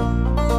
you